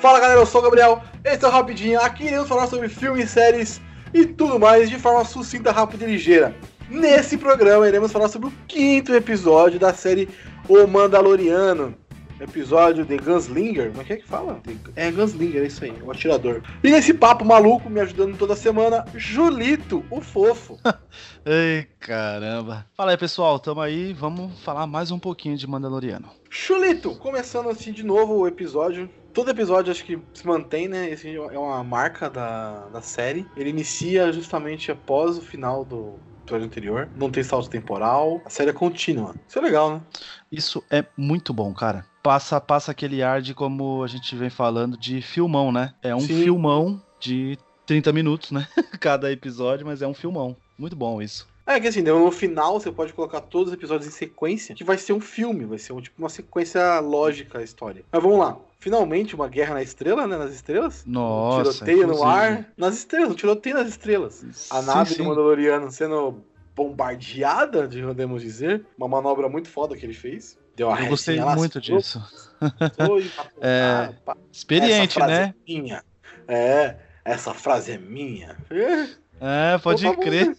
Fala galera, eu sou o Gabriel, esse é o Rapidinho. Aqui iremos falar sobre filmes, séries e tudo mais de forma sucinta, rápida e ligeira. Nesse programa iremos falar sobre o quinto episódio da série O Mandaloriano. Episódio de Gunslinger, como é que é que fala? É Gunslinger, é isso aí, o atirador. E nesse papo maluco, me ajudando toda semana, Julito, o fofo. Ei, caramba. Fala aí, pessoal, tamo aí, vamos falar mais um pouquinho de Mandaloriano. Chulito, começando assim de novo o episódio. Todo episódio acho que se mantém, né? Esse é uma marca da, da série. Ele inicia justamente após o final do episódio anterior. Não tem salto temporal. A série é contínua. Isso é legal, né? Isso é muito bom, cara. Passa, passa aquele ar de como a gente vem falando de filmão, né? É um Sim. filmão de 30 minutos, né? Cada episódio, mas é um filmão. Muito bom isso. É que assim, no final você pode colocar todos os episódios em sequência, que vai ser um filme, vai ser um, tipo uma sequência lógica a história. Mas vamos lá. Finalmente, uma guerra na estrela, né? Nas estrelas. Nossa, Um tiroteio no inclusive. ar. Nas estrelas, um tiroteio nas estrelas. A nave sim. do Mandaloriano sendo bombardeada, de- podemos dizer. Uma manobra muito foda que ele fez. Deu a Eu gostei muito disso. É. Experiente, né? É minha. É, essa frase é minha. É, pode Pô, crer.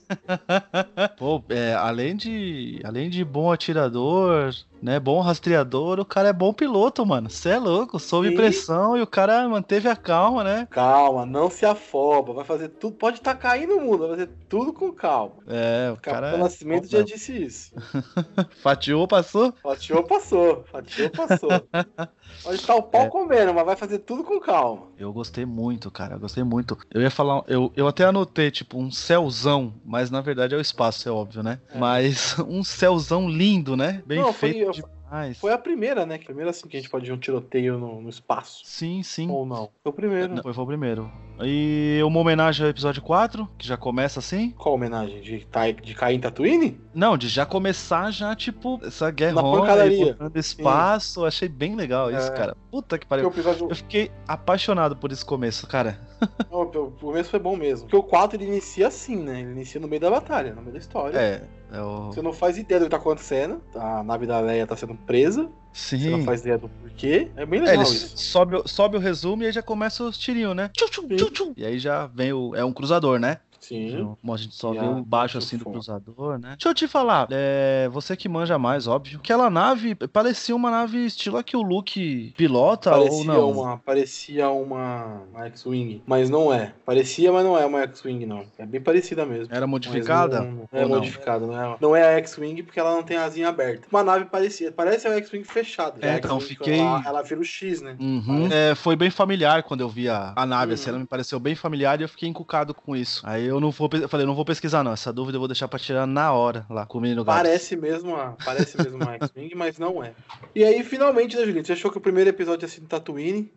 Pô, é, além de além de bom atirador, né, bom rastreador, o cara é bom piloto, mano. Você é louco, sob Sim. pressão e o cara manteve a calma, né? Calma, não se afoba. Vai fazer tudo. Pode estar caindo o mundo, vai fazer tudo com calma. É, o O Capitão cara Nascimento bom já disse isso. fatiou, passou. Fatiou, passou. Fatiou, passou. Pode estar o pau É. comendo, mas vai fazer tudo com calma. Eu gostei muito, cara, eu gostei muito. Eu ia falar, eu, eu até anotei, tipo, um céuzão, mas na verdade é o espaço, é óbvio, né? É. Mas um céuzão lindo, né? Bem Não, foi- demais. Foi a primeira, né? Primeiro assim que a gente pode ver um tiroteio no, no espaço. Sim, sim. Ou não? Foi o primeiro. Não, foi, foi o primeiro. E uma homenagem ao episódio 4, que já começa assim. Qual homenagem? De, de cair em Tatooine? Não, de já começar já, tipo, essa guerra pancadaria. espaço. Achei bem legal isso, É. cara. Puta que pariu. episódio. Eu fiquei apaixonado por esse começo, cara. Não, o começo foi bom mesmo. Porque o 4 ele inicia assim, né? Ele inicia no meio da batalha, no meio da história. É, é o... Você não faz ideia do que tá acontecendo. A nave da Leia tá sendo presa. Você não Sim. faz ideia do porquê. É bem É, legal ele isso. sobe, o- sobe o resumo e aí já começa os tirinhos, né? Tchum, tchum, tchum. E aí já vem o. É um cruzador, né? Sim. Como a gente só Já vê o baixo assim do cruzador, né? Deixa eu te falar, é, você que manja mais, óbvio. Aquela nave parecia uma nave estilo a que o Luke pilota ou Parecia não? uma, parecia uma, uma X-Wing, mas não é. Parecia, mas não é uma X-Wing, não. É bem parecida mesmo. Era modificada? Não, não é ou modificada, não é, não é a X-Wing porque ela não tem asinha aberta. Uma nave parecia, parece a X-Wing fechada. É, então, fiquei- Ela, ela vira o X, né? Uhum. É, foi bem familiar quando eu vi a, a nave, assim, Uhum. ela me pareceu bem familiar e eu fiquei encucado com isso. Aí eu não vou, eu falei, não vou pesquisar não, essa dúvida eu vou deixar pra tirar na hora lá com o menino gato. Parece mesmo, a, parece mesmo uma X-Wing, mas não é. E aí, finalmente, né, Julito? Você achou que o primeiro episódio ia ser em Tatooine,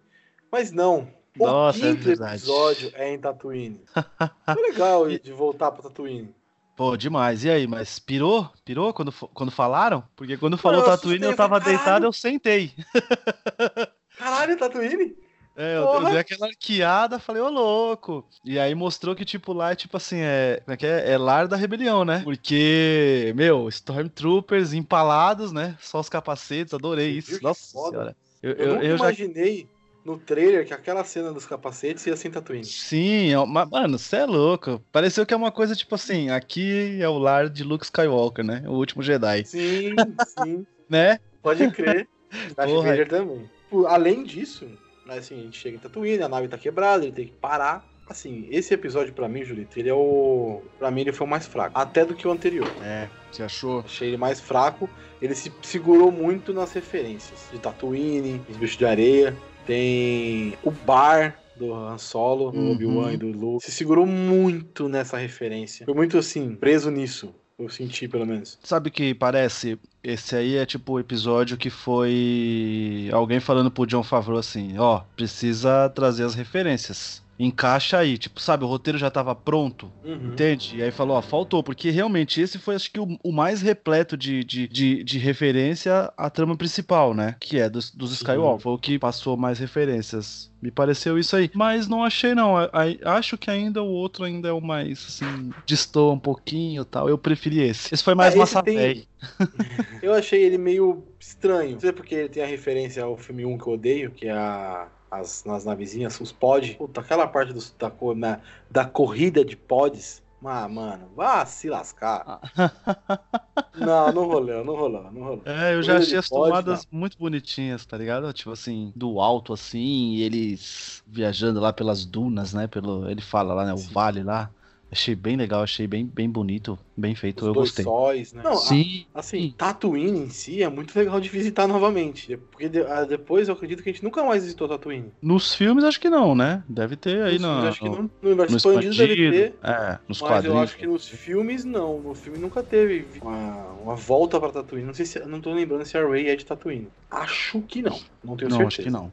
mas não. O Nossa, é quinto verdade. episódio é em Tatooine. Foi legal de voltar pra Tatooine. Pô, demais. E aí, mas pirou? Pirou quando, quando falaram? Porque quando falou eu Tatooine eu tava falei, deitado, "Caralho." eu sentei. Caralho, Tatooine? É, eu, eu Porra. dei aquela arqueada, falei, ô louco. E aí mostrou que, tipo, lá é tipo assim, é. Como é que é? É lar da rebelião, né? Porque, meu, Stormtroopers empalados, né? Só os capacetes, adorei isso. Nossa foda? senhora. Eu, Eu, eu, nunca eu já. imaginei no trailer que aquela cena dos capacetes ia ser em Tatooine. Sim, é uma- mano, você é louco. Pareceu que é uma coisa tipo assim: aqui é o lar de Luke Skywalker, né? O último Jedi. Sim, sim, Né? pode crer. Darth. Vader também. Pô, Além disso, assim, a gente chega em Tatooine, a nave tá quebrada, ele tem que parar. Assim, esse episódio pra mim, Julito, ele é o. Pra mim, ele foi o mais fraco. Até do que o anterior. É, você achou? Achei ele mais fraco. Ele se segurou muito nas referências. De Tatooine, os bichos de areia. Tem o bar do Han Solo, do Uhum. Obi-Wan e do Luke. Se segurou muito nessa referência. Foi muito assim, preso nisso. Eu senti, pelo menos. Sabe que parece? Esse aí é tipo o episódio que foi alguém falando pro John Favreau assim, ó, precisa trazer as referências. Encaixa aí, tipo, sabe, o roteiro já tava pronto, Uhum. entende? E aí falou, ó, faltou, porque realmente esse foi acho que o, o mais repleto de, de, de, de referência à trama principal, né? Que é dos, dos. Skywalker, foi o que passou mais referências. Me pareceu isso aí. Mas não achei, não. A- a- Acho que ainda o outro ainda é o mais, assim, destoa um pouquinho e tal. Eu preferi esse. Esse foi mais É, massa tem-. Eu achei ele meio estranho. Não sei porque ele tem a referência ao filme 1 que eu odeio, que é a as, nas navezinhas, os pods. Puta, aquela parte dos, da, na, da corrida de pods. Ah, mano, vá se lascar. não, não rolou, não rolou, não rolou. É, eu já achei as tomadas muito bonitinhas, tá ligado? Tipo assim, do alto assim, eles viajando lá pelas dunas, né? Pelo, ele fala lá, né? O Sim. vale lá. Achei bem legal, achei bem, bem bonito, bem feito, Os eu dois gostei. Sóis, né? Não, Sim. A, assim, Tatooine em si é muito legal de visitar novamente. Porque de, a, depois eu acredito que a gente nunca mais visitou Tatooine. Nos filmes acho que não, né? Deve ter aí no. Acho que no, no universo expandido deve ter. É, nos mas quadrinhos. eu acho que nos filmes não. No filme nunca teve uma, uma volta pra Tatooine. Não sei se. Não tô lembrando se a Ray é de Tatooine. Acho que não. Não tenho não, certeza. Acho que não.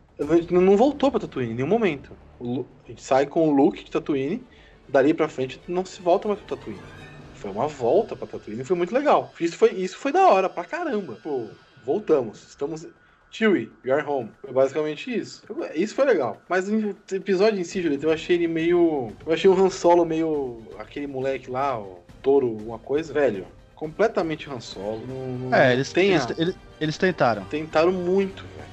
Não, não voltou pra Tatooine em nenhum momento. O, a gente sai com o Luke de Tatooine dali pra frente não se volta mais pro Tatooine. Foi uma volta pra Tatooine e foi muito legal. Isso foi, isso foi da hora pra caramba. Pô, voltamos. Estamos. Chewie, we are home. Foi basicamente isso. Isso foi legal. Mas o episódio em si, Julieta, eu achei ele meio. Eu achei o Han Solo meio. aquele moleque lá, o touro, uma coisa, velho. Completamente Han Solo. Não, não é, eles, tem eles, eles, eles, tentaram. Tentaram muito, velho.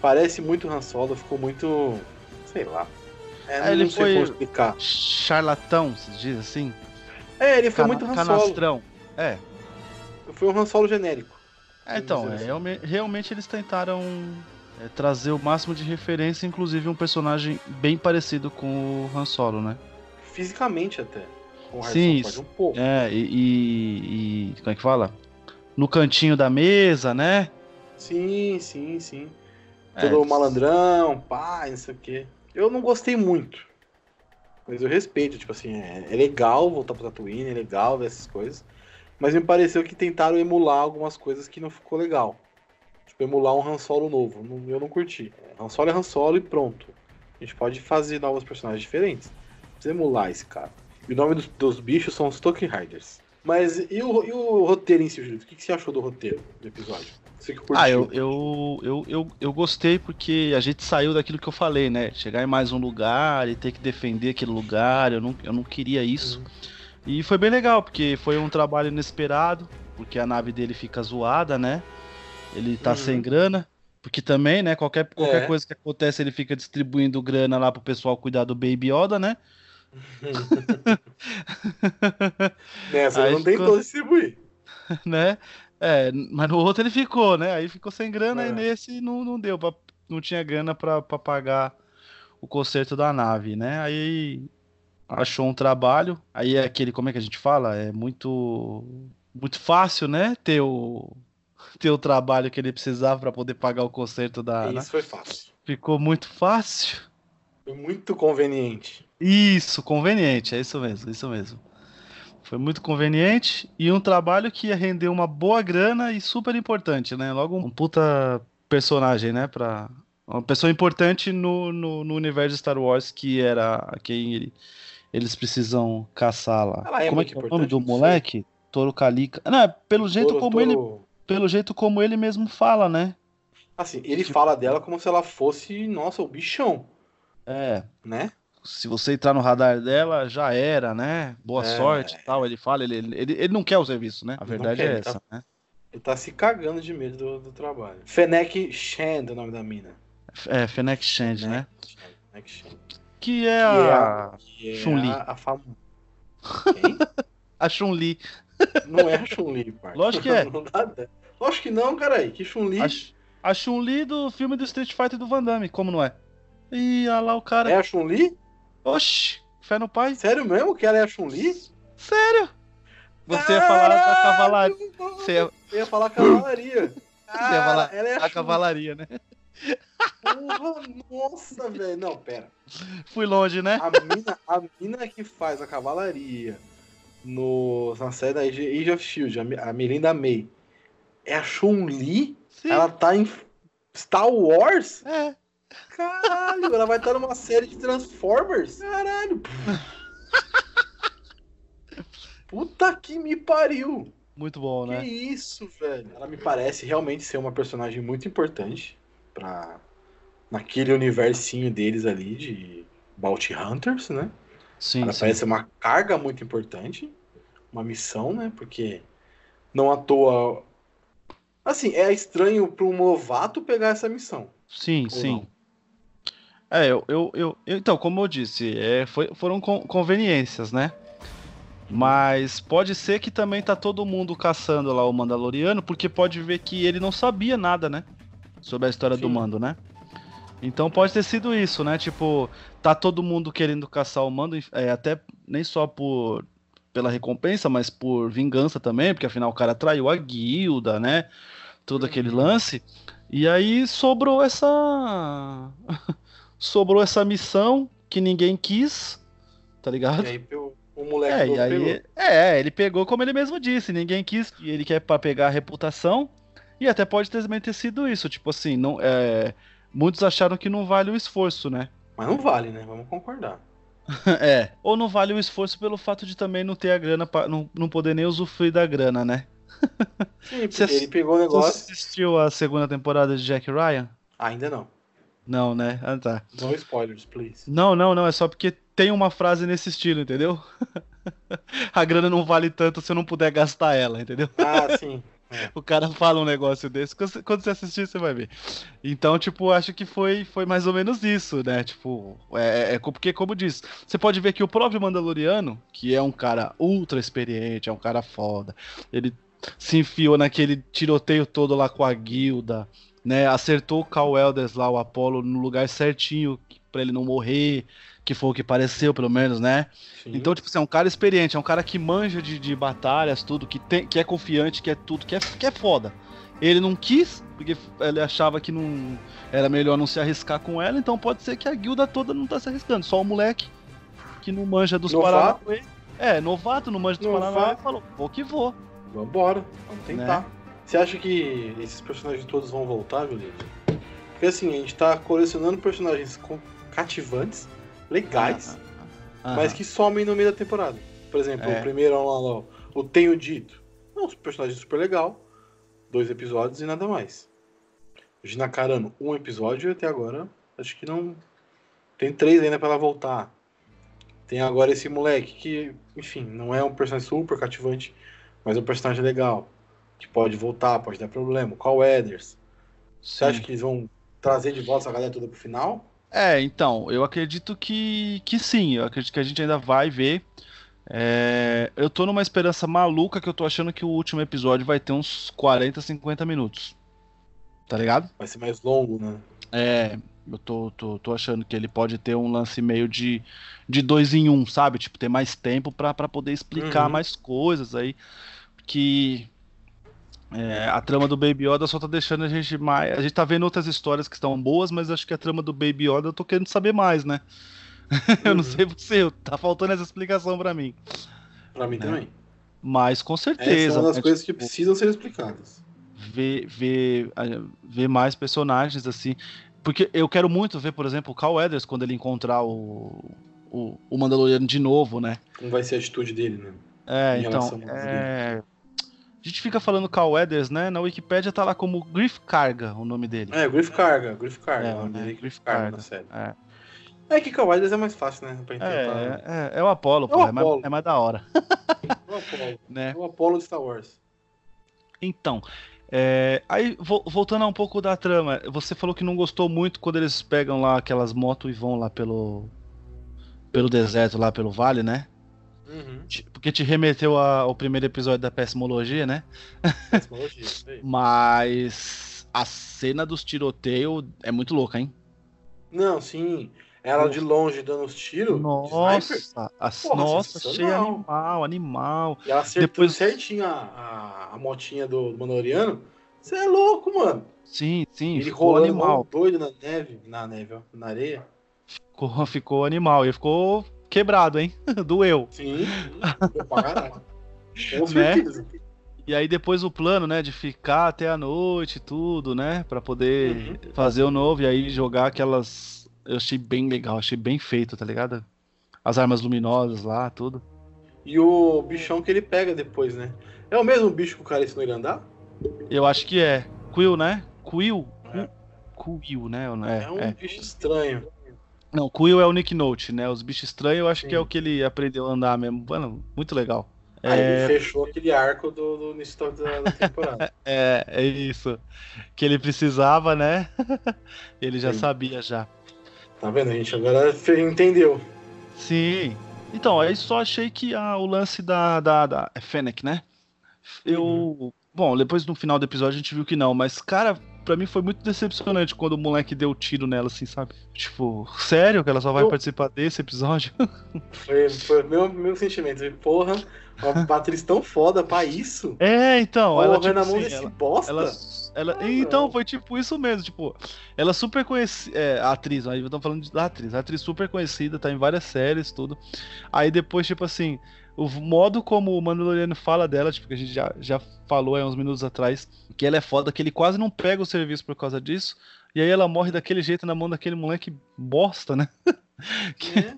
Parece muito Han Solo, ficou muito. sei lá. É, ele foi charlatão, se diz assim? É, ele foi Cana muito Han Canastrão. É. Foi um Han Solo genérico. É, então, é, assim. realmente eles tentaram é, trazer o máximo de referência, inclusive um personagem bem parecido com o Han Solo, né? Fisicamente até. Com Sim, um pouco. É, e, e, e, Como é que fala? No cantinho da mesa, né? Sim, sim, sim. É, Todo malandrão, pá, não sei o quê. Eu não gostei muito. Mas eu respeito, tipo assim, é, é legal voltar pro Tatooine, é legal ver essas coisas. Mas me pareceu que tentaram emular algumas coisas que não ficou legal. Tipo, emular um Han Solo novo. Eu não curti. Han Solo é Han Solo e pronto. A gente pode fazer novos personagens diferentes. Não precisa emular esse cara. E o nome dos, dos bichos são os Tolkien Riders. Mas e o, e o roteiro em si, Júlio? O que, que você achou do roteiro do episódio? Você que curtiu. Ah, eu, eu, eu, eu, eu gostei porque a gente saiu daquilo que eu falei, né? Chegar em mais um lugar e ter que defender aquele lugar, eu não, eu não queria isso. Uhum. E foi bem legal, porque foi um trabalho inesperado, porque a nave dele fica zoada, né? Ele tá uhum. sem grana. Porque também, né, qualquer, qualquer é. coisa que acontece, ele fica distribuindo grana lá pro pessoal cuidar do Baby Yoda, né? Nessa não ficou... tentou distribuir. né? É, mas no outro ele ficou, né? Aí ficou sem grana é. e nesse não, não deu, pra, não tinha grana pra, pra pagar o conserto da nave, né? Aí achou um trabalho, aí é aquele, como é que a gente fala? É muito muito fácil, né? Ter o, ter o trabalho que ele precisava para poder pagar o conserto da. Isso né? foi fácil. Ficou muito fácil. Foi muito conveniente. Isso, conveniente, é isso mesmo, isso mesmo. Foi muito conveniente e um trabalho que ia render uma boa grana e super importante, né? Logo um puta personagem, né? Pra... Uma pessoa importante no, no, no universo de Star Wars que era quem ele, eles precisam caçar lá. É como é que é o nome do moleque? Toro Calica. Não, é pelo jeito Toro, como Toro... ele pelo jeito como ele mesmo fala, né? Assim, ele tipo... fala dela como se ela fosse, nossa, o bichão. É. Né? Se você entrar no radar dela, já era, né? Boa é... sorte e tal. Ele fala, ele, ele, ele não quer o serviço, né? A verdade quer, é essa, tá, né? Ele tá se cagando de medo do, do trabalho. Fennec Shand é o nome da mina. É, Fennec Shand, né? Fennec Shand. Que é a, é Chun-Li. A, a fam... Quem? a Chun-Li. Não é a Chun-Li, pai. Lógico que é. Não. Lógico que não, cara aí. Que Chun-Li. A, a Chun-Li do filme do Street Fighter do Van Damme, como não é? Ih, olha lá o cara. É a Chun-Li? Oxi, fé no pai. Sério mesmo que ela é a Chun-Li? Sério? Você ia falar da cavalaria. Você ia... Eu ia falar cavalaria. Você ia falar ela é a, a cavalaria, né? Porra, nossa, velho. Não, pera. Fui longe, né? A mina, a mina que faz a cavalaria no, na série da Age of Shield, a Melinda May, é a Chun-Li? Ela tá em Star Wars? É. Caralho, ela vai estar numa série de Transformers? Caralho. Puta que me pariu. Muito bom, que né? Que isso, velho. Ela me parece realmente ser uma personagem muito importante para naquele universinho deles ali de Bounty Hunters, né? Sim, ela sim. parece uma carga muito importante, uma missão, né? Porque não à toa assim, é estranho para um novato pegar essa missão. Sim, sim. Não? É, eu, eu, eu, então, como eu disse, é, foi- foram con- conveniências, né? Mas pode ser que também tá todo mundo caçando lá o Mandaloriano, porque pode ver que ele não sabia nada, né? Sobre a história do Sim. Mando, né? Então pode ter sido isso, né? Tipo, tá todo mundo querendo caçar o Mando, é, até nem só por pela recompensa, mas por vingança também, porque afinal o cara traiu a guilda, né? Todo aquele lance. E aí sobrou essa sobrou essa missão que ninguém quis, tá ligado? E aí o, o moleque É, e aí, pegou. é, ele pegou como ele mesmo disse, ninguém quis, e ele quer pra pegar a reputação, e até pode ter, também ter sido isso, tipo assim, não, é, muitos acharam que não vale o esforço, né? Mas não vale, né? Vamos concordar. É, ou não vale o esforço pelo fato de também não ter a grana, pra, não, não poder nem usufruir da grana, né? Sim, porque Você- ele pegou o Você negócio. assistiu a segunda temporada de Jack Ryan? Ainda não. Não, né? Ah, tá. No spoilers, please. Não, não, não, é só porque tem uma frase nesse estilo, entendeu? a grana não vale tanto se eu não puder gastar ela, entendeu? Ah, sim. O cara fala um negócio desse, quando você- assistir, você vai ver. Então, tipo, acho que foi, foi mais ou menos isso, né? Tipo, é, é co- porque, como diz, você pode ver que o próprio Mandaloriano, que é um cara ultra experiente, é um cara foda, ele se enfiou naquele tiroteio todo lá com a guilda, né? Acertou o Cal Elders lá, o Apollo, no lugar certinho pra ele não morrer, que foi o que pareceu, pelo menos, né? sim. Então, tipo assim, é um cara experiente, é um cara que manja de, de batalhas, tudo, que, tem, que é confiante, que é tudo, que é, que é foda. Ele não quis, porque ele achava que não era melhor não se arriscar com ela, então pode ser que a guilda toda não tá se arriscando, só o moleque que não manja dos Novato. Paranauê. É, novato, não manja dos. Paranauê, falou, vou que vou. Vambora, vamos tentar. Né? Você acha que esses personagens todos vão voltar, Violeta? Porque assim, a gente tá colecionando personagens cativantes, legais, mas que somem no meio da temporada. Por exemplo, É. o primeiro lá, lá, o Tenho Dito. É um personagem super legal. Dois episódios e nada mais. Gina Carano, um episódio e até agora acho que não. Tem três ainda pra ela voltar. Tem agora esse moleque que, enfim, não é um personagem super cativante, mas é um personagem legal. Que pode voltar, pode dar problema. Qual Eders? Você acha que eles vão trazer de volta essa galera toda pro final? É, então, eu acredito que, que sim, eu acredito que a gente ainda vai ver. É, eu tô numa esperança maluca que eu tô achando que o último episódio vai ter uns 40, 50 minutos. Tá ligado? Vai ser mais longo, né? É, eu tô, tô, tô achando que ele pode ter um lance meio de, de dois em um, sabe? Tipo, ter mais tempo pra, pra poder explicar Uhum. mais coisas aí. Que é, a trama do Baby Yoda só tá deixando a gente mais. A gente tá vendo outras histórias que estão boas, mas acho que a trama do Baby Yoda eu tô querendo saber mais, né? eu não Uhum. sei você, tá faltando essa explicação pra mim. Pra mim Né? também. Mas com Essa é certeza. uma das né, coisas que tipo, precisam ser explicadas. ver, ver, ver mais personagens assim. Porque eu quero muito ver, por exemplo, o Cal Weathers quando ele encontrar o, o, o Mandaloriano de novo, né? Como vai ser a atitude dele, né? É, Em então. É... A gente fica falando Cal Weathers, né? Na Wikipédia tá lá como Griff Carga o nome dele. É, Griff Carga, Griff Carga. É, o nome né, dele é Griff Carga Carga. na série. É, É que Kawaidas é mais fácil, né? Pra é, interpretar. é, é o Apollo, É pô. É, mais, é mais da hora, É o Apollo. né? É o Apollo de Star Wars. Então, é, aí vo- voltando a um pouco da trama, você falou que não gostou muito quando eles pegam lá aquelas motos e vão lá pelo pelo deserto, lá pelo vale, né? Uhum. Porque te remeteu a- ao primeiro episódio da Pessimologia, né? Aí. Mas a cena dos tiroteios é muito louca, hein? Não, sim. Ela de longe dando os tiros. Nossa, as- Porra, nossa, sensacional. animal, animal. E ela acertou Depois- certinho a, a, a motinha do, do Mandaloriano. Você é louco, mano. Sim, sim, Ele ficou rolando animal. doido na neve. Na neve, ó. Na areia. Ficou, ficou animal. E ficou quebrado, hein? Doeu. Sim. Deu pra caralho. Com Né? E aí depois o plano, né, de ficar até a noite tudo, né, Pra poder Uhum. fazer o novo e aí jogar aquelas, eu achei bem legal, achei bem feito, tá ligado? As armas luminosas lá, tudo. E o bichão que ele pega depois, né? É o mesmo bicho que o cara ensinou ele a andar? Eu acho que é Quill, né? Quill, É. Quill, né? É, É, um é. bicho estranho. Não, Quill é o Nick Note, né? Os bichos estranhos, eu acho que é Sim. o que ele aprendeu a andar mesmo. Mano, muito legal. Aí É, ele fechou aquele arco do, do início da, da temporada. é, é isso. Que ele precisava, né? ele já Sim. sabia já. Tá vendo? A gente agora entendeu. Sim. Então, aí só achei que ah, o lance da, da, da é Fennec, né? Eu. Uhum. Bom, depois no final do episódio a gente viu que não, mas, cara, pra mim foi muito decepcionante quando o moleque deu tiro nela, assim, sabe? Tipo, sério que ela só vai eu... participar desse episódio? Foi, foi meu, meu sentimento. Porra, uma atriz tão foda pra isso? É, então. Porra, ela, tipo, na mão assim, desse ela, bosta? Ela, ela, ah, então, não. foi tipo isso mesmo, tipo, ela super conhecida, é, a atriz, aí estamos falando da atriz, a atriz super conhecida, tá em várias séries, tudo. Aí depois, tipo assim, o modo como o Mandaloriano fala dela, tipo, que a gente já, já falou aí uns minutos atrás, que ela é foda, que ele quase não pega o serviço por causa disso, e aí ela morre daquele jeito na mão daquele moleque bosta, né? que é.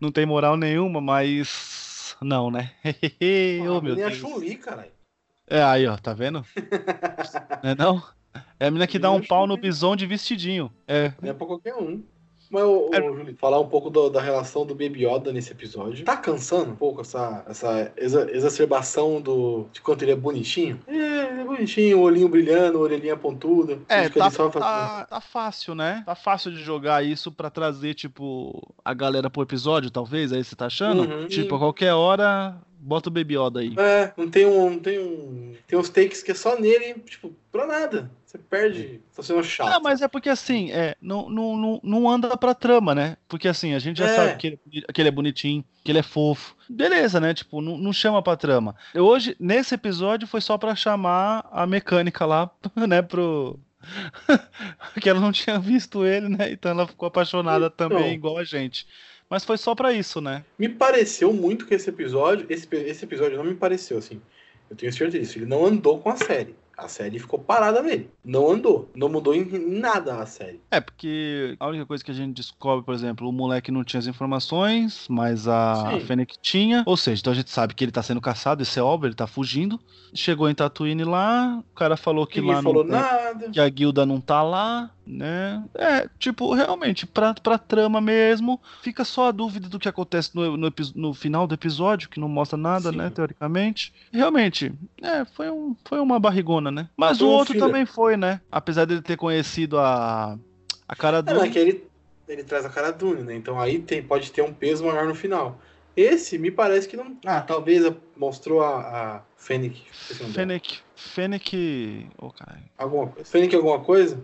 não tem moral nenhuma, mas. Não, né? oh, meu Deus. Chun-Li, caralho. É, aí, ó, tá vendo? não é não? É a menina que dá um pau no bison de vestidinho. É. É pra qualquer um. Mas, ô, é... Júlio, falar um pouco do, da relação do Baby Yoda nesse episódio. Tá cansando um pouco essa, essa exa exacerbação do, de quanto ele é bonitinho? É, é bonitinho, olhinho brilhando, orelhinha pontuda. É, tá, tá, tá, fácil, né? Tá fácil de jogar isso pra trazer, tipo, a galera pro episódio, talvez, aí você tá achando? Uhum. Tipo, a qualquer hora Bota o Baby Yoda aí. É, não tem um. Não tem um. Tem uns takes que é só nele, tipo, pra nada. Você perde. Tá sendo chato. Não, mas é porque assim, é, não, não, não, não anda pra trama, né? Porque assim, a gente já é. sabe que ele, que ele é bonitinho, que ele é fofo. Beleza, né? Tipo, não, não chama pra trama. Hoje, nesse episódio, foi só pra chamar a mecânica lá, né, pro. Porque ela não tinha visto ele, né? Então ela ficou apaixonada então, também, igual a gente. Mas foi só para isso, né? Me pareceu muito que esse episódio. Esse, esse episódio não me pareceu assim. Eu tenho certeza disso. Ele não andou com a série. A série ficou parada nele. Não andou. Não mudou em nada a série. É, porque a única coisa que a gente descobre, por exemplo, o moleque não tinha as informações, mas a, Fennec tinha. Ou seja, então a gente sabe que ele tá sendo caçado, isso é óbvio, ele tá fugindo. Chegou em Tatooine lá, o cara falou que Ninguém lá falou não, nada. que a guilda não tá lá, né? É, tipo, realmente, pra, pra trama mesmo, fica só a dúvida do que acontece no, no, no final do episódio, que não mostra nada, Sim. né, teoricamente. Realmente, é, foi, um, foi uma barrigona, né? Mas o outro filho. também foi, né? Apesar dele ter conhecido a, a cara Dune. Não, é que ele, ele traz a cara Dune, né? Então aí tem, pode ter um peso maior no final. Esse me parece que não. Ah, talvez mostrou a, a Fennec. Fennec. Fennec. Oh, caralho. Alguma coisa. Fennec alguma coisa?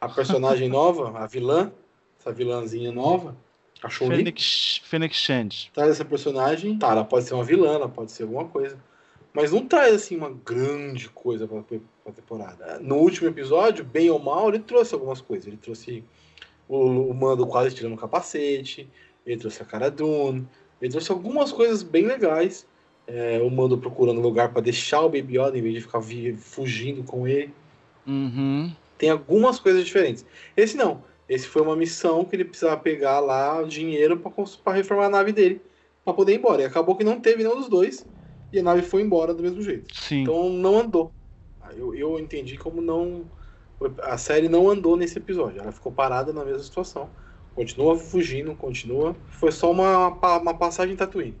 A personagem nova, a vilã. Essa vilãzinha nova. A. Fennec, Fennec Shand. Traz essa personagem. Tá, ela pode ser uma vilã, ela pode ser alguma coisa. Mas não traz assim uma grande coisa pra, pra temporada. No último episódio, bem ou mal, ele trouxe algumas coisas. Ele trouxe o, o Mando quase tirando o capacete. Ele trouxe a cara Dune ele trouxe algumas coisas bem legais. É, o Mando procurando lugar para deixar o Baby Yoda em vez de ficar fugindo com ele. Uhum. Tem algumas coisas diferentes. Esse não. Esse foi uma missão que ele precisava pegar lá dinheiro para reformar a nave dele para poder ir embora. E acabou que não teve nenhum dos dois e a nave foi embora do mesmo jeito. Sim. Então não andou. Eu, eu entendi como não. A série não andou nesse episódio. Ela ficou parada na mesma situação. Continua fugindo, continua. Foi só uma, uma passagem em Tatooine.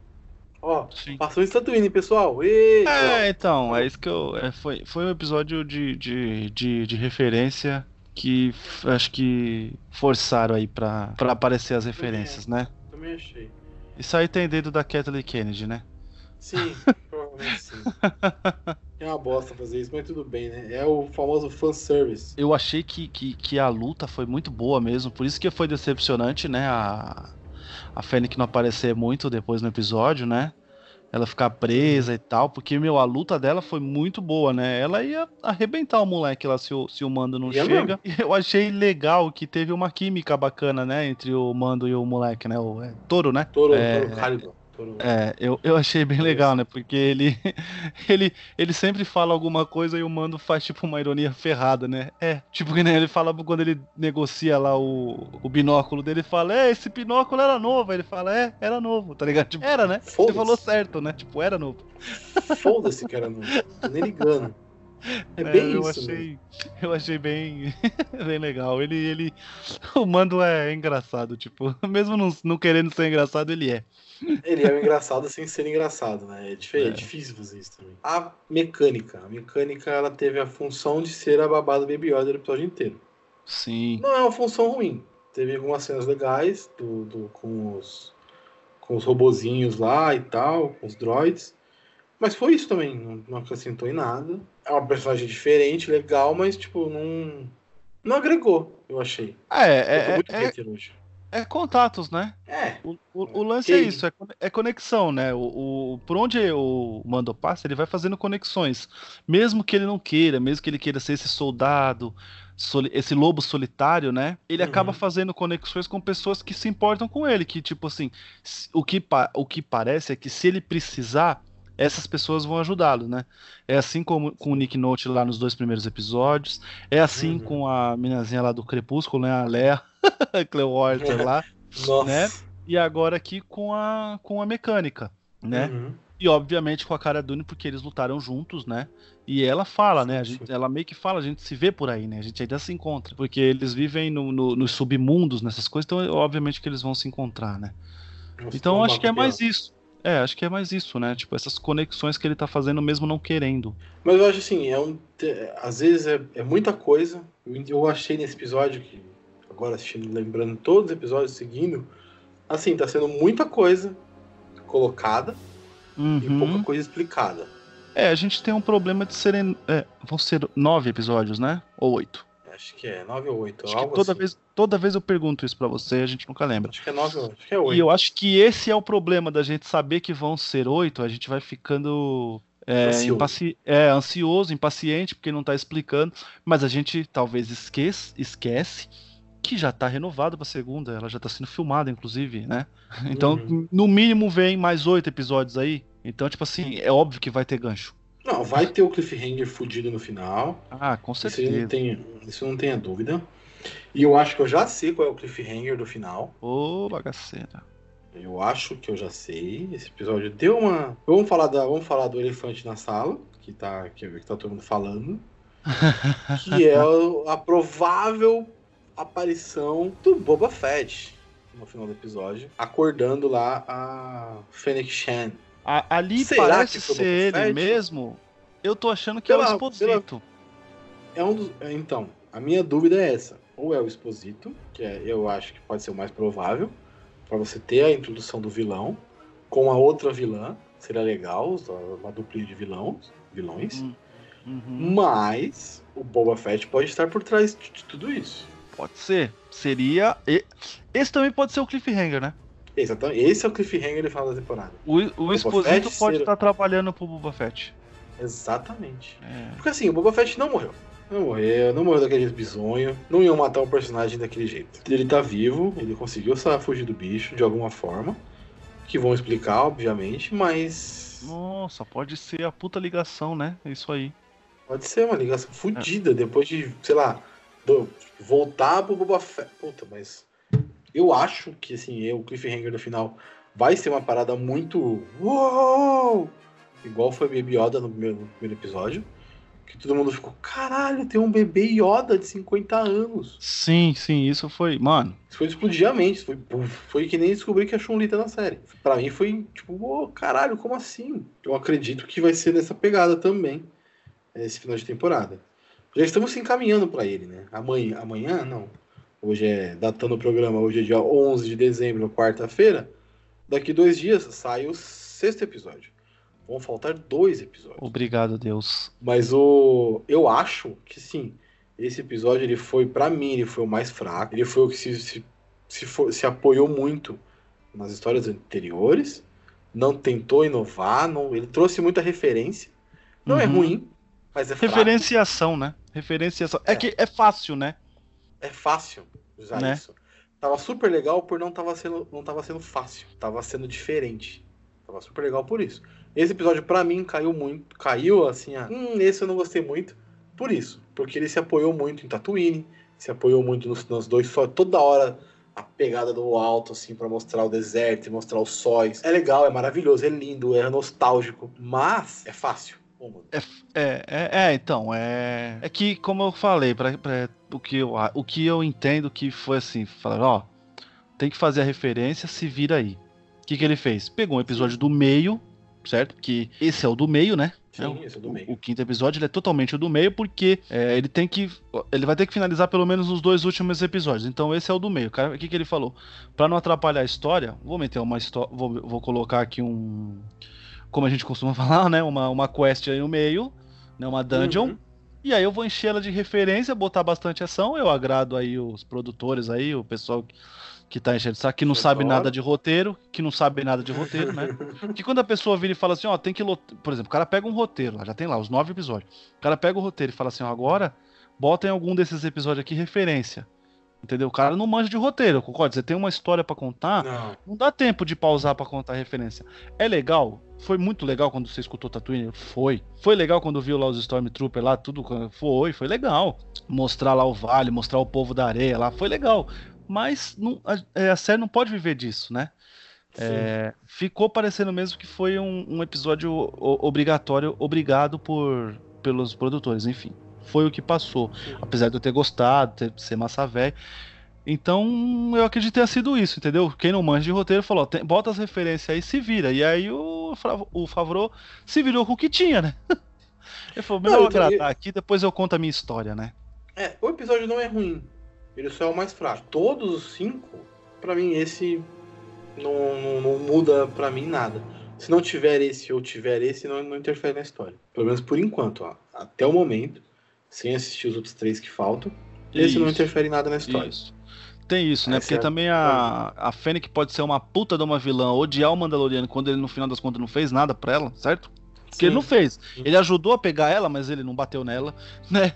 Ó, Sim. passou em Tatooine, pessoal. É, então, é isso que eu. É, foi, foi um episódio de, de, de, de referência que acho que forçaram aí pra, pra aparecer as referências, também, né? Também achei. Isso aí tem dedo da Kathleen Kennedy, né? Sim, É uma bosta fazer isso, mas tudo bem, né? É o famoso fanservice. Eu achei que, que, que a luta foi muito boa mesmo, por isso que foi decepcionante, né? A, a Fennec não aparecer muito depois no episódio, né? Ela ficar presa e tal, porque, meu, a luta dela foi muito boa, né? Ela ia arrebentar o moleque lá se o, se o Mando não ia chega. E eu achei legal que teve uma química bacana, né? Entre o Mando e o moleque, né? O é, Toro, né? Toro, é, Toro é, eu, eu achei bem legal, né? Porque ele, ele, ele sempre fala alguma coisa e o Mando faz tipo uma ironia ferrada, né? É, tipo que nem ele fala quando ele negocia lá o, o binóculo dele, fala, é, esse binóculo era novo. Aí ele fala, é, era novo, tá ligado? Tipo, era, né? Você falou certo, né? Tipo, era novo. Foda-se que era novo. Tô nem ligando. É, é bem eu isso. Achei, eu achei bem, bem legal. Ele, ele, o Mando é engraçado, tipo, mesmo não, não querendo ser engraçado, ele é. Ele é um engraçado sem ser engraçado, né? É, difícil, é. é difícil fazer isso também. A mecânica. A mecânica, ela teve a função de ser a babá do Baby Yoda o episódio inteiro. Sim. Não é uma função ruim. teve algumas cenas legais do, do, com, os, com os robozinhos lá e tal, com os droids. Mas foi isso também, não, não acrescentou em nada. É uma personagem diferente, legal, mas tipo, não, não agregou, eu achei. É, é, muito é, hoje. É contatos, né? É. O, o, o lance é isso, é, é, conexão, né? O, o, por onde o Mando passa, ele vai fazendo conexões. Mesmo que ele não queira, mesmo que ele queira ser esse soldado, esse lobo solitário, né? Ele uhum. acaba fazendo conexões com pessoas que se importam com ele. Que, tipo assim, o que, o que parece é que se ele precisar, essas pessoas vão ajudá-lo, né? É assim como com o Nick Note lá nos dois primeiros episódios. É assim uhum. com a minazinha lá do Crepúsculo, né? A Leia, Clearwater lá, Nossa. né? E agora aqui com a, com a mecânica, né? Uhum. E obviamente com a cara Dune, porque eles lutaram juntos, né? E ela fala, né? A gente, ela meio que fala, a gente se vê por aí, né? A gente ainda se encontra. Porque eles vivem no, no, nos submundos, nessas coisas, então obviamente que eles vão se encontrar, né? Então acho que é mais isso. É, acho que é mais isso, né? Tipo, essas conexões que ele tá fazendo mesmo não querendo. Mas eu acho assim, é um. Às vezes é, é muita coisa. Eu achei nesse episódio, que agora assistindo, lembrando todos os episódios seguindo, assim, tá sendo muita coisa colocada uhum. e pouca coisa explicada. É, a gente tem um problema de serem. É, vão ser nove episódios, né? Ou oito? Acho que é, nove ou oito. Acho toda, assim. vez, toda vez eu pergunto isso para você a gente nunca lembra. Acho que é nove ou acho que é. E eu acho que esse é o problema da gente saber que vão ser oito, a gente vai ficando é, ansioso. Impaci é, ansioso, impaciente, porque não tá explicando, mas a gente talvez esquece, esquece que já tá renovado pra segunda, ela já tá sendo filmada, inclusive, né? Então, uhum. no mínimo, vem mais oito episódios aí. Então, tipo assim, é óbvio que vai ter gancho. Não, vai ter o cliffhanger fudido no final. Ah, com certeza. Isso não, tem, isso não tenha dúvida. E eu acho que eu já sei qual é o cliffhanger do final. Ô, bagaceira. Eu acho que eu já sei. Esse episódio deu uma. Vamos falar, da, vamos falar do elefante na sala, que tá, que, que tá todo mundo falando. que é a provável aparição do Boba Fett no final do episódio, acordando lá a Fennec Shan. A, ali Será parece ser ele mesmo. Eu tô achando que pela, é o Exposito. Pela... É um dos... Então, a minha dúvida é essa. Ou é o Exposito, que é, eu acho que pode ser o mais provável, para você ter a introdução do vilão, com a outra vilã, seria legal, uma duplinha de vilões, vilões. Hum, uhum. Mas o Boba Fett pode estar por trás de tudo isso. Pode ser. Seria. Esse também pode ser o cliffhanger, né? Exatamente. Esse é o cliffhanger do final da temporada. O, o Exposito pode estar ser... trabalhando pro Boba Fett. Exatamente. É. Porque assim, o Boba Fett não morreu. Não morreu, não morreu daquele jeito bizonho. Não iam matar um personagem daquele jeito. Ele tá vivo, ele conseguiu fugir do bicho de alguma forma. Que vão explicar, obviamente, mas. Nossa, pode ser a puta ligação, né? É isso aí. Pode ser uma ligação fodida, é. depois de, sei lá, do, voltar pro Boba Fett. Puta, mas eu acho que assim, o cliffhanger do final vai ser uma parada muito. Uou! Igual foi Baby Yoda no primeiro, no primeiro episódio. Que todo mundo ficou, caralho, tem um bebê Yoda de 50 anos. Sim, sim, isso foi, mano. Isso foi explodir a mente. Foi, foi que nem descobrir que a Chun-Li tá na série. Pra mim foi tipo, oh, caralho, como assim? Eu acredito que vai ser nessa pegada também. Esse final de temporada. Já estamos se encaminhando para ele, né? Amanhã, amanhã não. Hoje é datando o programa, hoje é dia 11 de dezembro, quarta-feira. Daqui dois dias sai o sexto episódio. Vão faltar dois episódios. Obrigado, Deus. Mas o eu acho que sim. Esse episódio ele foi para mim ele foi o mais fraco. Ele foi o que se se, se, for, se apoiou muito nas histórias anteriores. Não tentou inovar. Não, ele trouxe muita referência. Não é uhum. é ruim, mas é Referenciação, fraco. né? Referenciação. É. é. que é fácil, né? É fácil usar né? isso. Tava super legal por não tava sendo, não tava sendo fácil, tava sendo diferente. Tava super legal por isso. Esse episódio para mim caiu muito, caiu assim, a, hum, esse eu não gostei muito por isso, porque ele se apoiou muito em Tatooine, se apoiou muito nos, nos dois só toda hora a pegada do alto, assim, para mostrar o deserto e mostrar os sóis. É legal, é maravilhoso, é lindo, é nostálgico, mas é fácil. É, é, é, é, então, é. É que, como eu falei, pra, pra, o, que eu, o que eu entendo que foi assim, falar, ó, tem que fazer a referência, se vira aí. O que, que ele fez? Pegou um episódio do meio, certo? Que esse é o do meio, né? Sim, esse é do meio. O, o quinto episódio ele é totalmente o do meio, porque é, ele tem que. Ele vai ter que finalizar pelo menos os dois últimos episódios. Então esse é o do meio. Cara, o que, que ele falou? Pra não atrapalhar a história, vou meter uma história. Vou, vou colocar aqui um. Como a gente costuma falar, né? Uma, uma quest aí no meio, né? Uma dungeon. Uhum. E aí eu vou encher ela de referência, botar bastante ação. Eu agrado aí os produtores aí, o pessoal que, que tá enchendo saco, que não sabe nada de roteiro, que não sabe nada de roteiro, né? Que quando a pessoa vira e fala assim, ó, tem que. lot- Por exemplo, o cara pega um roteiro, lá, já tem lá os nove episódios. O cara pega o roteiro e fala assim, ó, agora bota em algum desses episódios aqui referência. Entendeu? O cara não manja de roteiro, concorda? Você tem uma história pra contar, Não. não dá tempo de pausar pra contar referência. É legal? Foi muito legal quando você escutou Tatooine? Foi. Foi legal quando viu lá os Stormtrooper lá, tudo? Foi, foi legal. Mostrar lá o vale, mostrar o povo da areia lá, foi legal. Mas não- a, é, a série não pode viver disso, né? É, ficou parecendo mesmo que foi um, um episódio obrigatório, obrigado por, pelos produtores, enfim. Foi o que passou. Apesar de eu ter gostado, ter, ser massa velho. Então, eu acredito que tenha sido isso, entendeu? Quem não manja de roteiro falou, ó, bota as referências aí e se vira. E aí o, o Favreau se virou com o que tinha, né? Ele falou, Não, melhor eu agradar aqui, depois eu conto a minha história, né? É, o episódio não é ruim. Ele só é o mais fraco. Todos os cinco, pra mim, esse não, não, não muda pra mim nada. Se não tiver esse ou tiver esse, não, não interfere na história. Pelo menos por enquanto, ó. Até o momento, sem assistir os outros três que faltam, esse não Isso. interfere em nada na história. Isso. Tem isso, né? Essa Porque é também a, a Fennec pode ser uma puta de uma vilã, odiar o Mandaloriano quando ele no final das contas não fez nada pra ela, certo? Porque ele não fez. Ele ajudou a pegar ela, mas ele não bateu nela, né?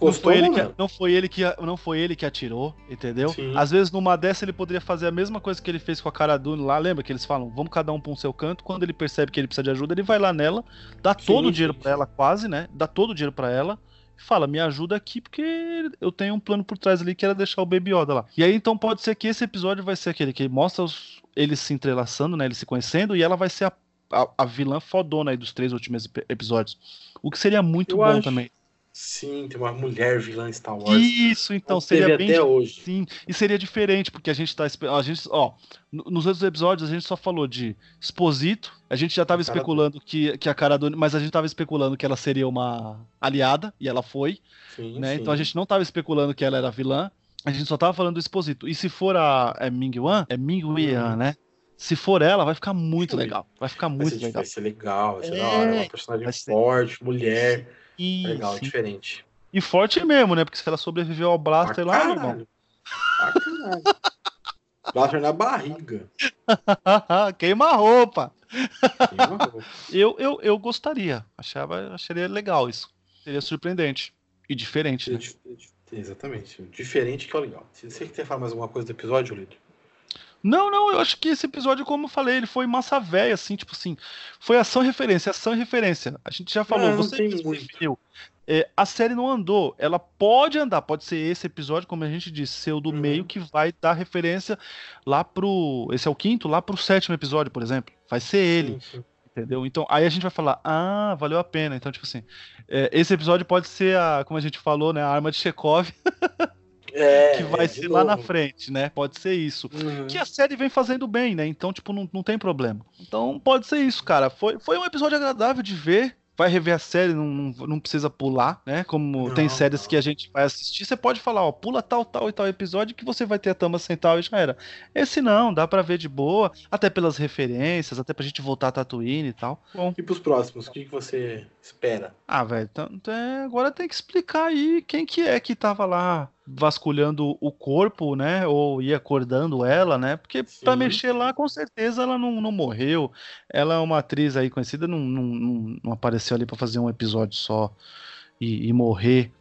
Não foi, ele que, não, foi ele que, não foi ele que atirou, entendeu? Sim. Às vezes numa dessa ele poderia fazer a mesma coisa que ele fez com a Cara Dune lá, lembra que eles falam, vamos cada um pra um seu canto, quando ele percebe que ele precisa de ajuda, ele vai lá nela, dá Sim, todo o dinheiro sim, pra ela, quase, né? Dá todo o dinheiro pra ela, e fala, me ajuda aqui porque eu tenho um plano por trás ali que era deixar o Baby Yoda lá. E aí então pode ser que esse episódio vai ser aquele que mostra os- eles se entrelaçando, né? Eles se conhecendo, e ela vai ser a, a, a vilã fodona aí dos três últimos ep- episódios. O que seria muito Eu bom acho. também. Sim, tem uma mulher vilã Star Wars. Isso, então, seria bem até hoje. Sim, e seria diferente, porque a gente tá. A gente, ó, no- nos outros episódios a gente só falou de Exposito. A gente já tava especulando que, que a cara do. Mas a gente tava especulando que ela seria uma aliada, e ela foi, Sim, né? sim. Então a gente não tava especulando que ela era vilã. A gente só tava falando do Exposito. E se for a é Ming Wan, é Ming Wan, né? Se for ela, vai ficar muito legal. Vai ficar vai, muito ser, legal. vai ser legal, vai ser É, da hora. É uma personagem vai ser- forte, mulher. Legal, sim. diferente. e forte mesmo, né? Porque se ela sobreviveu ao Blaster Pra lá, irmão. caralho. Pra caralho. Blaster na barriga. Queima a roupa. Queima a roupa. Eu, eu, eu gostaria. Achava, acharia legal isso. Seria surpreendente. E diferente, né? Exatamente. Diferente que é o legal. Você quer falar mais alguma coisa do episódio, Lito? Não, não, eu acho que esse episódio, como eu falei, ele foi massa velha, assim, tipo assim. Foi ação e referência, ação e referência. A gente já falou, não você definiu. É, a série não andou. Ela pode andar, pode ser esse episódio, como a gente disse, ser o do Uhum. meio que vai dar referência lá pro. Esse é o quinto, lá pro sétimo episódio, por exemplo. Vai ser ele. Sim, sim. Entendeu? Então, aí a gente vai falar, ah, valeu a pena. Então, tipo assim, é, esse episódio pode ser a, como a gente falou, né, a arma de Chekhov, É, que vai é, ser lá na frente, né? Pode ser isso. Uhum. Que a série vem fazendo bem, né? Então, tipo, não, não tem problema. Então, pode ser isso, cara. Foi, foi um episódio agradável de ver. Vai rever a série, não, não, precisa pular, né? Como Não, tem séries não. que a gente vai assistir, você pode falar, ó, pula tal, tal e tal episódio que você vai ter a tama central e já era. Esse não, dá pra ver de boa, até pelas referências, até pra gente voltar a Tatooine e tal. Bom, E pros próximos, o que, que você espera? ah, velho, então, é, agora tem que explicar aí quem que é que tava lá vasculhando o corpo, né? Ou ia acordando ela, né? Porque pra Sim. mexer lá, com certeza ela não, não morreu. Ela é uma atriz aí conhecida, não, não, não, apareceu ali pra fazer um episódio só e, e morrer,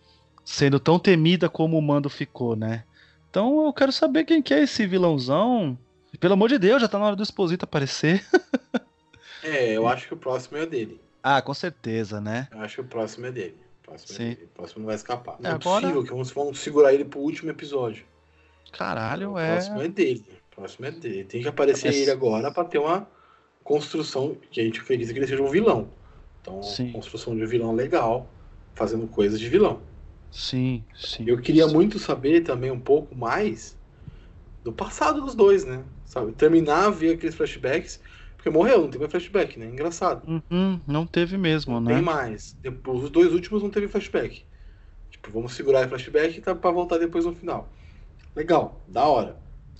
sendo tão temida como o Mando ficou, né? Então eu quero saber quem que é esse vilãozão. Pelo amor de Deus, já tá na hora do Exposito aparecer. É, eu acho que o próximo é o dele. Ah, com certeza, né? Eu acho que o próximo é dele. O próximo Sim. é dele. O próximo não vai escapar. Não é, Agora- possível que vamos, vamos segurar ele pro último episódio. Caralho, o é. próximo é dele. O próximo é dele. Tem que aparecer Mas- ele agora pra ter uma construção que a gente acredita que ele seja um vilão. Então, Sim. construção de um vilão legal, fazendo coisas de vilão. Sim, sim. Eu queria muito saber também um pouco mais do passado dos dois, né? Sabe? Terminar, ver aqueles flashbacks. Porque morreu, não teve flashback, né? Engraçado. Uhum, não teve mesmo, né? Tem mais. Depois, os dois últimos não teve flashback. Tipo, vamos segurar o flashback tá, pra voltar depois no final. Legal, da hora.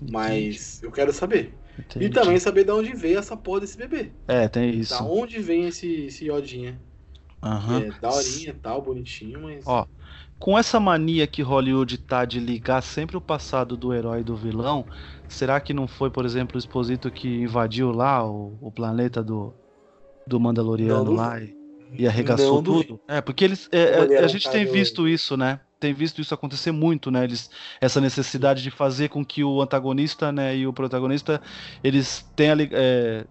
Mas eu quero saber. Entendi. E também saber de onde veio essa porra desse bebê. É, tem isso. Da onde vem esse, esse Yodinha. Uhum. É daorinha e tal, bonitinho, mas. Ó, com essa mania que Hollywood tá de ligar sempre o passado do herói e do vilão, será que não foi, por exemplo, o Exposito que invadiu lá o, o planeta do, do Mandaloriano não, lá e, e arregaçou tudo? É, porque eles. É, é a gente tem visto isso, né? Tem visto isso acontecer muito, né? Eles, essa necessidade de fazer com que o antagonista né, e o protagonista eles tenham. É,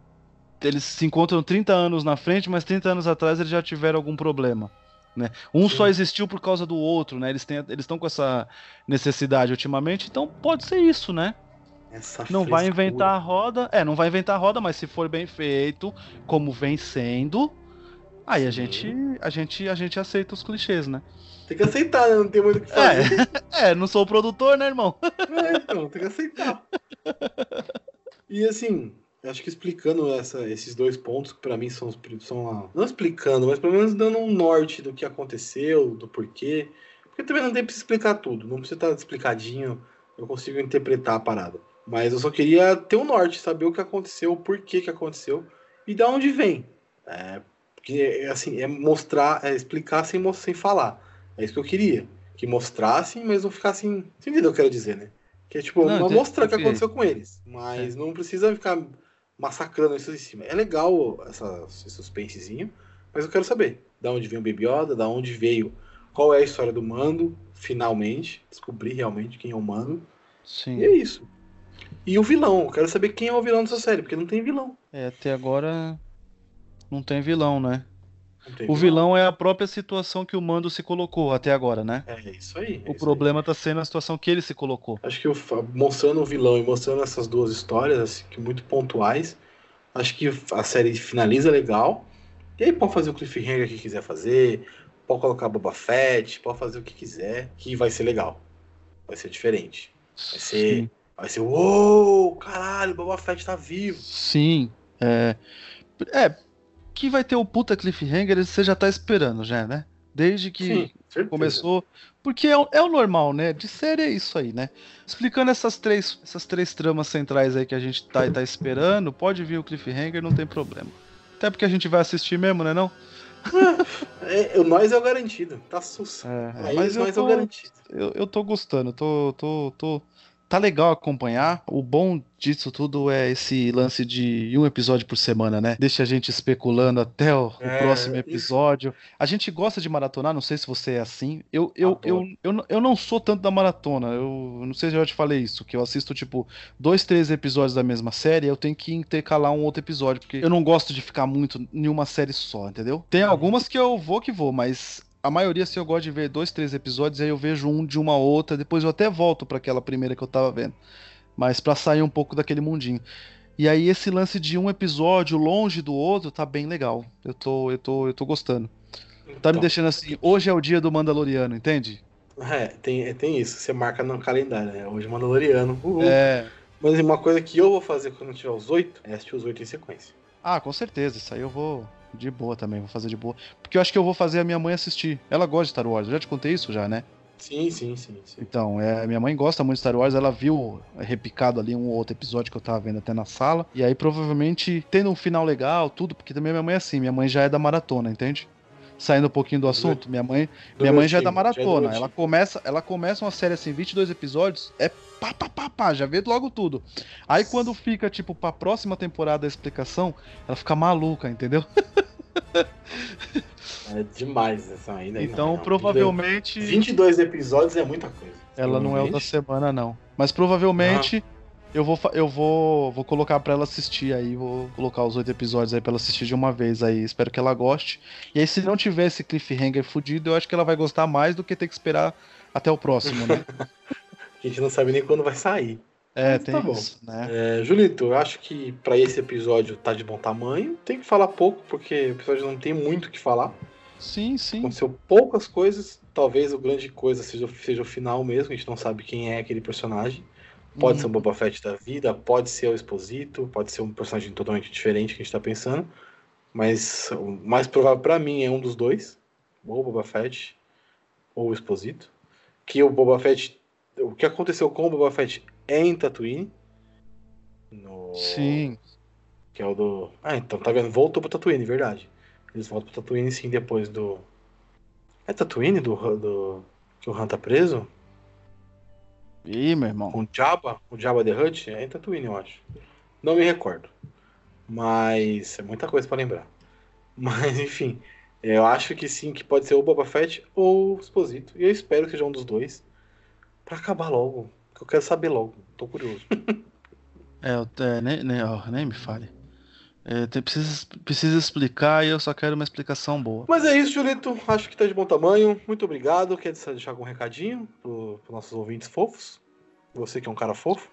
eles se encontram 30 anos na frente, mas 30 anos atrás eles já tiveram algum problema. Né? Um Sim. só existiu por causa do outro, né? Eles eles estão com essa necessidade ultimamente, então pode ser isso, né? Essa não vai inventar a roda, é, não vai inventar a roda, mas se for bem feito, como vem sendo, aí a gente, a gente, a gente aceita os clichês, né? Tem que aceitar, né? Não tem muito o que fazer. É, é não sou o produtor, né, irmão? É, então, tem que aceitar. E assim, acho que explicando essa, esses dois pontos que para mim são, são não explicando, mas pelo menos dando um norte do que aconteceu, do porquê. Porque também não tem pra explicar tudo, não precisa estar explicadinho, eu consigo interpretar a parada. Mas eu só queria ter um norte, saber o que aconteceu, o porquê que aconteceu e da onde vem. É, porque assim, é mostrar, é explicar sem, sem falar. É isso que eu queria. Que mostrassem, mas não ficassem. Você entendeu o que eu quero dizer, né? Que é tipo, não, mostrar o que aconteceu com eles. Mas é. não precisa ficar massacrando isso em cima. É legal essa, esse suspensezinho, mas eu quero saber da onde veio o Baby Yoda, da onde veio, qual é a história do Mando, finalmente, descobrir realmente quem é o Mando. Sim. E é isso. E o vilão, eu quero saber quem é o vilão dessa série, porque não tem vilão. É, até agora não tem vilão, né? O vilão é a própria situação que o Mando se colocou até agora, né? É isso aí. É o isso problema aí. tá sendo a situação que ele se colocou. Acho que mostrando o vilão e mostrando essas duas histórias, assim, que muito pontuais, acho que a série finaliza legal. E aí pode fazer o cliffhanger que quiser fazer, pode colocar Boba Fett, pode fazer o que quiser, que vai ser legal. Vai ser diferente. Vai ser. Sim. Vai ser, uou, caralho, Boba Fett tá vivo. Sim. É, é, que vai ter o puta cliffhanger, você já tá esperando já, né? Desde que Sim, começou. Porque é, é, o normal, né? De série é isso aí, né? Explicando essas três, essas três tramas centrais aí que a gente tá, tá esperando, pode vir o cliffhanger, não tem problema. Até porque a gente vai assistir mesmo, né não? É, o nós é o garantido, tá sus. É, mas nós tô, é o garantido. Eu, eu tô gostando, tô, tô, tô, tá legal acompanhar. O bom disso tudo é esse lance de um episódio por semana, né? Deixa a gente especulando até o, é, o próximo episódio. Isso. A gente gosta de maratonar, não sei se você é assim. Eu, eu, eu, eu, eu, não sou tanto da maratona. Eu, eu não sei se eu já te falei isso, que eu assisto, tipo, dois, três episódios da mesma série, eu tenho que intercalar um outro episódio, porque eu não gosto de ficar muito em uma série só, entendeu? Tem algumas que eu vou que vou, mas a maioria, assim, eu gosto de ver dois, três episódios, aí eu vejo um de uma outra, depois eu até volto para aquela primeira que eu tava vendo. Mas para sair um pouco daquele mundinho. E aí esse lance de um episódio longe do outro tá bem legal. Eu tô, eu tô, eu tô gostando. Então, tá me então. deixando assim, hoje é o dia do Mandaloriano, entende? É, tem, é, tem isso. Você marca no calendário, né? Hoje é Mandaloriano. Uhul. É. Mas uma coisa que eu vou fazer quando tiver os oito é assistir os oito em sequência. Ah, com certeza. Isso aí eu vou, de boa também, vou fazer de boa. Porque eu acho que eu vou fazer a minha mãe assistir. Ela gosta de Star Wars, eu já te contei isso já, né? Sim, sim, sim. sim. Então, é, minha mãe gosta muito de Star Wars, ela viu repicado ali um outro episódio que eu tava vendo até na sala. E aí, provavelmente, tendo um final legal, tudo, porque também minha mãe é assim, minha mãe já é da maratona, entende? Saindo um pouquinho do assunto, minha mãe, minha mãe já é da maratona. É ela começa, ela começa uma série assim, 22 episódios, é pá, pá, pá, pá, já vê logo tudo. Aí quando fica, tipo, pra próxima temporada a explicação, ela fica maluca, entendeu? É demais essa ainda. Então, não, provavelmente. 22 episódios é muita coisa. Ela não é o da semana, não. Mas provavelmente. Ah. Eu vou, eu vou, vou colocar para ela assistir aí, vou colocar os oito episódios aí pra ela assistir de uma vez aí, espero que ela goste. E aí, se não tiver esse cliffhanger fudido, eu acho que ela vai gostar mais do que ter que esperar até o próximo, né? a gente não sabe nem quando vai sair. É, Mas tem tá isso, né? É, Julito, eu acho que para esse episódio tá de bom tamanho. Tem que falar pouco, porque o episódio não tem muito o que falar. Sim, sim. Aconteceu poucas coisas. Talvez a grande coisa seja, seja o final mesmo. A gente não sabe quem é aquele personagem. Pode ser um Boba Fett da vida, pode ser o Exposito, pode ser um personagem totalmente diferente que a gente tá pensando. Mas o mais provável para mim é um dos dois, ou o Boba Fett ou o Exposito. Que o Boba Fett. O que aconteceu com o Boba Fett em Tatooine. No... Sim. Que é o do. Ah, então tá vendo? Voltou pro Tatooine, verdade. Eles voltam pro Tatooine sim depois do. É Tatooine do, do... que o Han tá preso? Ih, meu irmão. Com o Jabba? O Jabba The Hutt? É em Tatooine, eu acho. Não me recordo. Mas é muita coisa pra lembrar. Mas enfim, eu acho que sim, que pode ser o Boba Fett ou o Exposito. E eu espero que seja um dos dois. Pra acabar logo. Que eu quero saber logo. Tô curioso. É, eu- é, nem, nem, ó, nem me fale. É, tem, precisa, precisa explicar e eu só quero uma explicação boa. Mas é isso, Julito. Acho que tá de bom tamanho. Muito obrigado. Quer deixar algum recadinho pro, pros nossos ouvintes fofos? Você que é um cara fofo.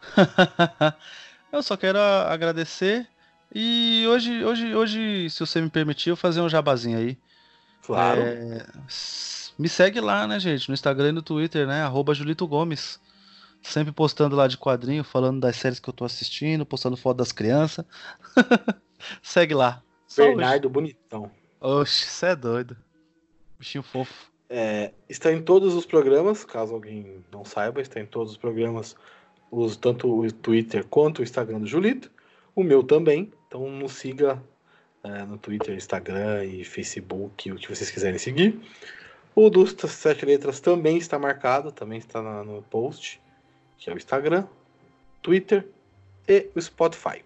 eu só quero agradecer e hoje, hoje, hoje, se você me permitir, eu fazer um jabazinho aí. Claro. É, me segue lá, né, gente? No Instagram e no Twitter, né? Arroba Julito Gomes. Sempre postando lá de quadrinho, falando das séries que eu tô assistindo, postando foto das crianças. segue lá. Só hoje. Bernardo Bonitão. Oxe, você é doido. Bichinho fofo. É, está em todos os programas, caso alguém não saiba, está em todos os programas, os, tanto o Twitter quanto o Instagram do Julito. O meu também. Então nos siga é, no Twitter, Instagram e Facebook, o que vocês quiserem seguir. O dos Sete Letras também está marcado, também está na- no post, que é o Instagram, Twitter e o Spotify.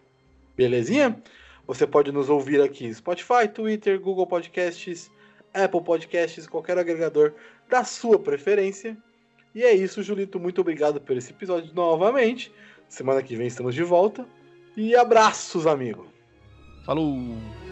Belezinha? Você pode nos ouvir aqui Spotify, Twitter, Google Podcasts, Apple Podcasts, qualquer agregador da sua preferência. E é isso, Julito. Muito obrigado por esse episódio novamente. Semana que vem estamos de volta. E abraços, amigo. Falou!